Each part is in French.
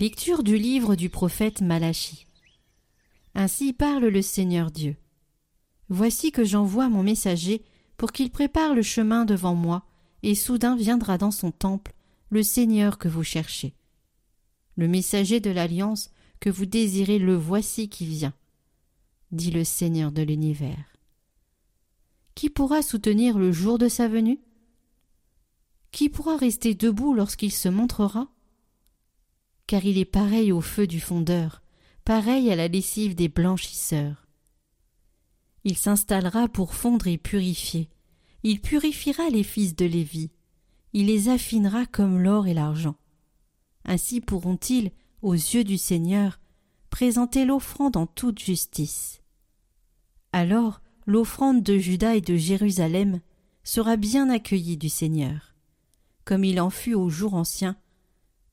Lecture du livre du prophète Malachie. Ainsi parle le Seigneur Dieu. Voici que j'envoie mon messager pour qu'il prépare le chemin devant moi, et soudain viendra dans son temple le Seigneur que vous cherchez. Le messager de l'alliance que vous désirez, le voici qui vient, dit le Seigneur de l'univers. Qui pourra soutenir le jour de sa venue? Qui pourra rester debout lorsqu'il se montrera? Car il est pareil au feu du fondeur, pareil à la lessive des blanchisseurs. Il s'installera pour fondre et purifier. Il purifiera les fils de Lévi. Il les affinera comme l'or et l'argent. Ainsi pourront-ils, aux yeux du Seigneur, présenter l'offrande en toute justice. Alors l'offrande de Juda et de Jérusalem sera bien accueillie du Seigneur, comme il en fut au jour ancien,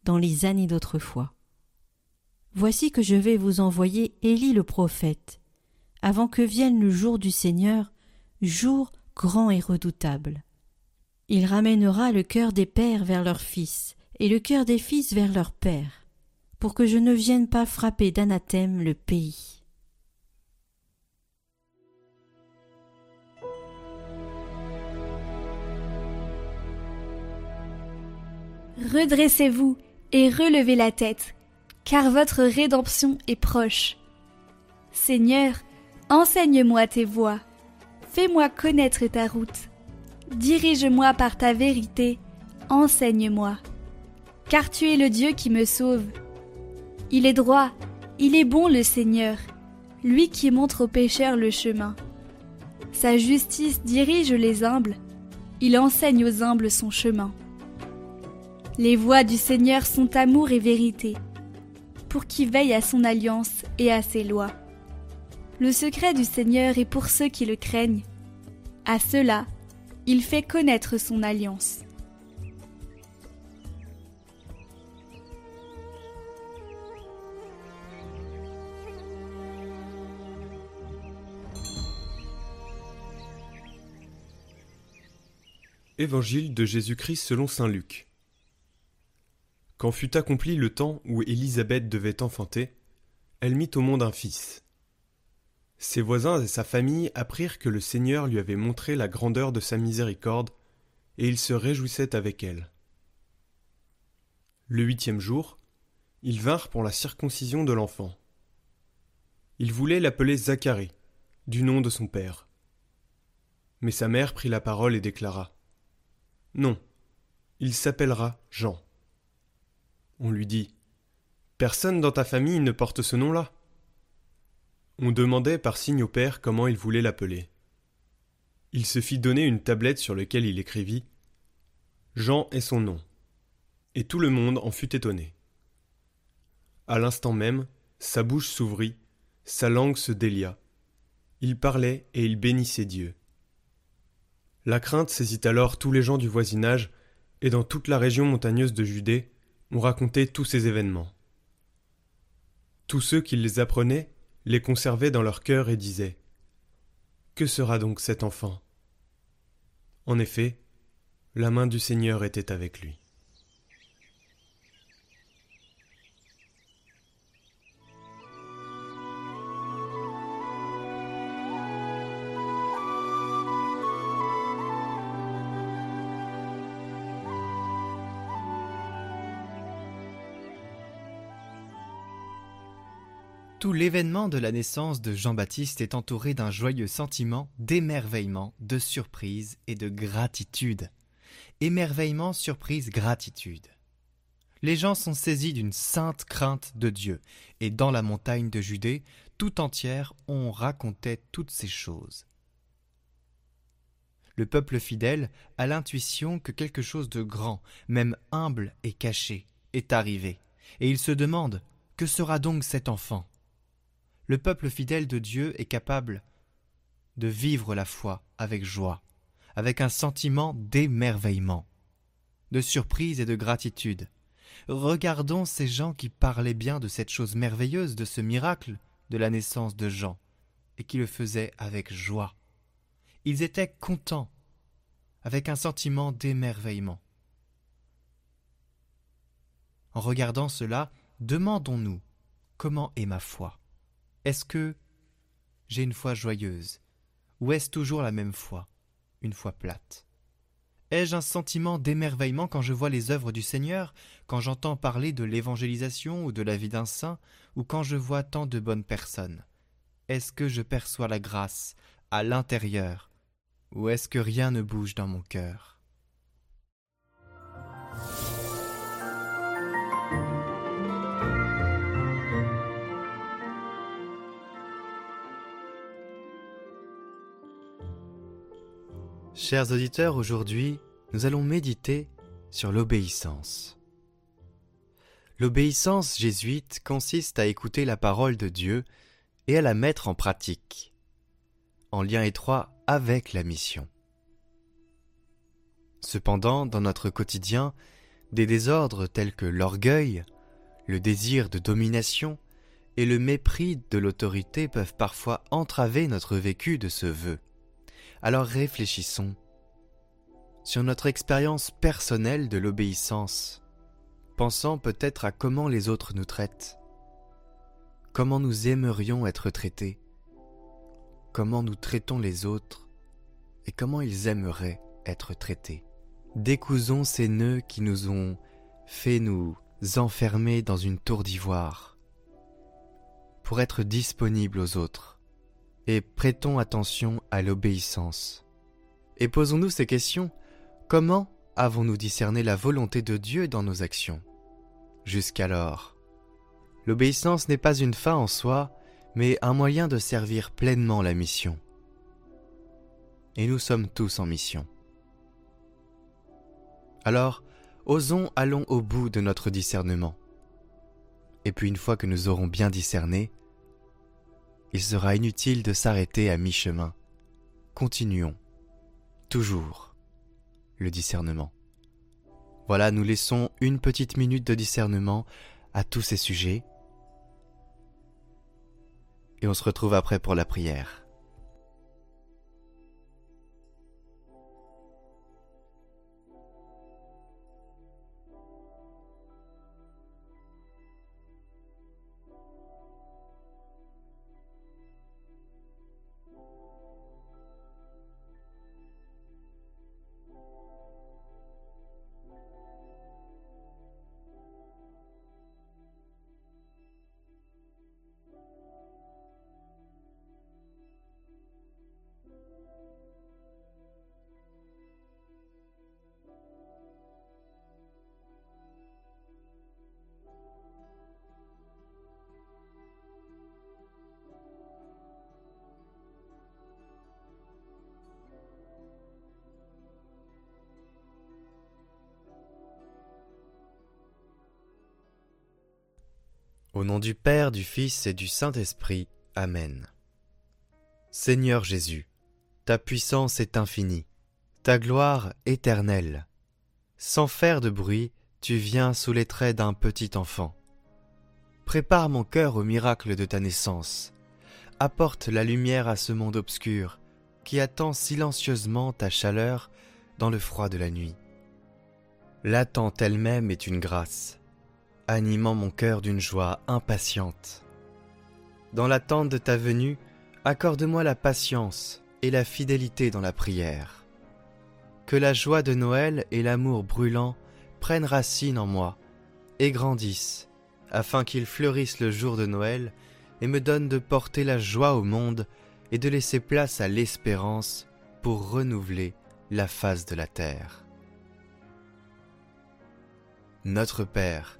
dans les années d'autrefois. Voici que je vais vous envoyer Élie le prophète, avant que vienne le jour du Seigneur, jour grand et redoutable. Il ramènera le cœur des pères vers leurs fils, et le cœur des fils vers leurs pères, pour que je ne vienne pas frapper d'anathème le pays. Redressez-vous et relevez la tête, car votre rédemption est proche. Seigneur, enseigne-moi tes voies, fais-moi connaître ta route, dirige-moi par ta vérité, enseigne-moi, car tu es le Dieu qui me sauve. Il est droit, il est bon le Seigneur, lui qui montre aux pécheurs le chemin. Sa justice dirige les humbles, il enseigne aux humbles son chemin. Les voies du Seigneur sont amour et vérité, pour qui veille à son alliance et à ses lois. Le secret du Seigneur est pour ceux qui le craignent. À ceux-là, il fait connaître son alliance. Évangile de Jésus-Christ selon Saint Luc. Quand fut accompli le temps où Élisabeth devait enfanter, elle mit au monde un fils. Ses voisins et sa famille apprirent que le Seigneur lui avait montré la grandeur de sa miséricorde, et ils se réjouissaient avec elle. Le huitième jour, ils vinrent pour la circoncision de l'enfant. Ils voulaient l'appeler Zacharie, du nom de son père. Mais sa mère prit la parole et déclara Non, il s'appellera Jean. On lui dit Personne dans ta famille ne porte ce nom-là. On demandait par signe au père comment il voulait l'appeler. Il se fit donner une tablette sur laquelle il écrivit Jean est son nom. Et tout le monde en fut étonné. À l'instant même, sa bouche s'ouvrit, sa langue se délia. Il parlait et il bénissait Dieu. La crainte saisit alors tous les gens du voisinage, et dans toute la région montagneuse de Judée, on racontait tous ces événements. Tous ceux qui les apprenaient les conservaient dans leur cœur et disaient Que sera donc cet enfant? En effet, la main du Seigneur était avec lui. Tout l'événement de la naissance de Jean-Baptiste est entouré d'un joyeux sentiment d'émerveillement, de surprise et de gratitude. Émerveillement, surprise, gratitude. Les gens sont saisis d'une sainte crainte de Dieu, et dans la montagne de Judée, tout entière, on racontait toutes ces choses. Le peuple fidèle a l'intuition que quelque chose de grand, même humble et caché, est arrivé, et il se demande que sera donc cet enfant? Le peuple fidèle de Dieu est capable de vivre la foi avec joie, avec un sentiment d'émerveillement, de surprise et de gratitude. Regardons ces gens qui parlaient bien de cette chose merveilleuse, de ce miracle de la naissance de Jean, et qui le faisaient avec joie. Ils étaient contents, avec un sentiment d'émerveillement. En regardant cela, demandons-nous comment est ma foi? Est-ce que j'ai une foi joyeuse? Ou est-ce toujours la même foi, une foi plate? Ai-je un sentiment d'émerveillement quand je vois les œuvres du Seigneur, quand j'entends parler de l'évangélisation ou de la vie d'un saint, ou quand je vois tant de bonnes personnes? Est-ce que je perçois la grâce à l'intérieur, ou est-ce que rien ne bouge dans mon cœur? Chers auditeurs, aujourd'hui, nous allons méditer sur l'obéissance. L'obéissance jésuite consiste à écouter la parole de Dieu et à la mettre en pratique, en lien étroit avec la mission. Cependant, dans notre quotidien, des désordres tels que l'orgueil, le désir de domination et le mépris de l'autorité peuvent parfois entraver notre vécu de ce vœu. Alors réfléchissons sur notre expérience personnelle de l'obéissance, pensant peut-être à comment les autres nous traitent, comment nous aimerions être traités, comment nous traitons les autres et comment ils aimeraient être traités. Décousons ces nœuds qui nous ont fait nous enfermer dans une tour d'ivoire pour être disponibles aux autres et prêtons attention à l'obéissance. Et posons-nous ces questions. Comment avons-nous discerné la volonté de Dieu dans nos actions? Jusqu'alors, l'obéissance n'est pas une fin en soi, mais un moyen de servir pleinement la mission. Et nous sommes tous en mission. Alors, osons allons au bout de notre discernement. Et puis une fois que nous aurons bien discerné, il sera inutile de s'arrêter à mi-chemin. Continuons, toujours, le discernement. Voilà, nous laissons une petite minute de discernement à tous ces sujets. Et on se retrouve après pour la prière. Au nom du Père, du Fils et du Saint-Esprit. Amen. Seigneur Jésus, ta puissance est infinie, ta gloire éternelle. Sans faire de bruit, tu viens sous les traits d'un petit enfant. Prépare mon cœur au miracle de ta naissance. Apporte la lumière à ce monde obscur qui attend silencieusement ta chaleur dans le froid de la nuit. L'attente elle-même est une grâce animant mon cœur d'une joie impatiente. Dans l'attente de ta venue, accorde-moi la patience et la fidélité dans la prière. Que la joie de Noël et l'amour brûlant prennent racine en moi et grandissent, afin qu'ils fleurissent le jour de Noël et me donnent de porter la joie au monde et de laisser place à l'espérance pour renouveler la face de la terre. Notre Père,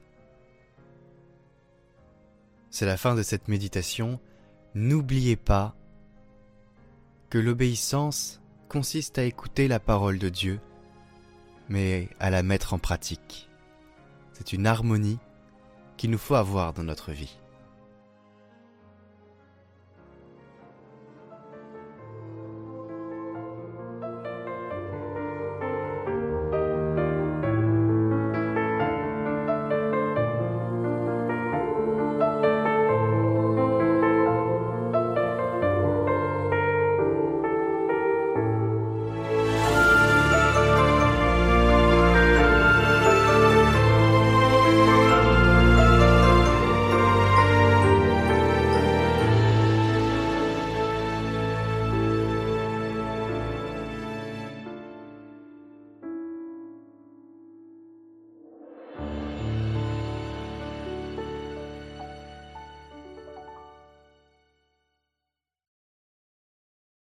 c'est la fin de cette méditation. N'oubliez pas que l'obéissance consiste à écouter la parole de Dieu, mais à la mettre en pratique. C'est une harmonie qu'il nous faut avoir dans notre vie.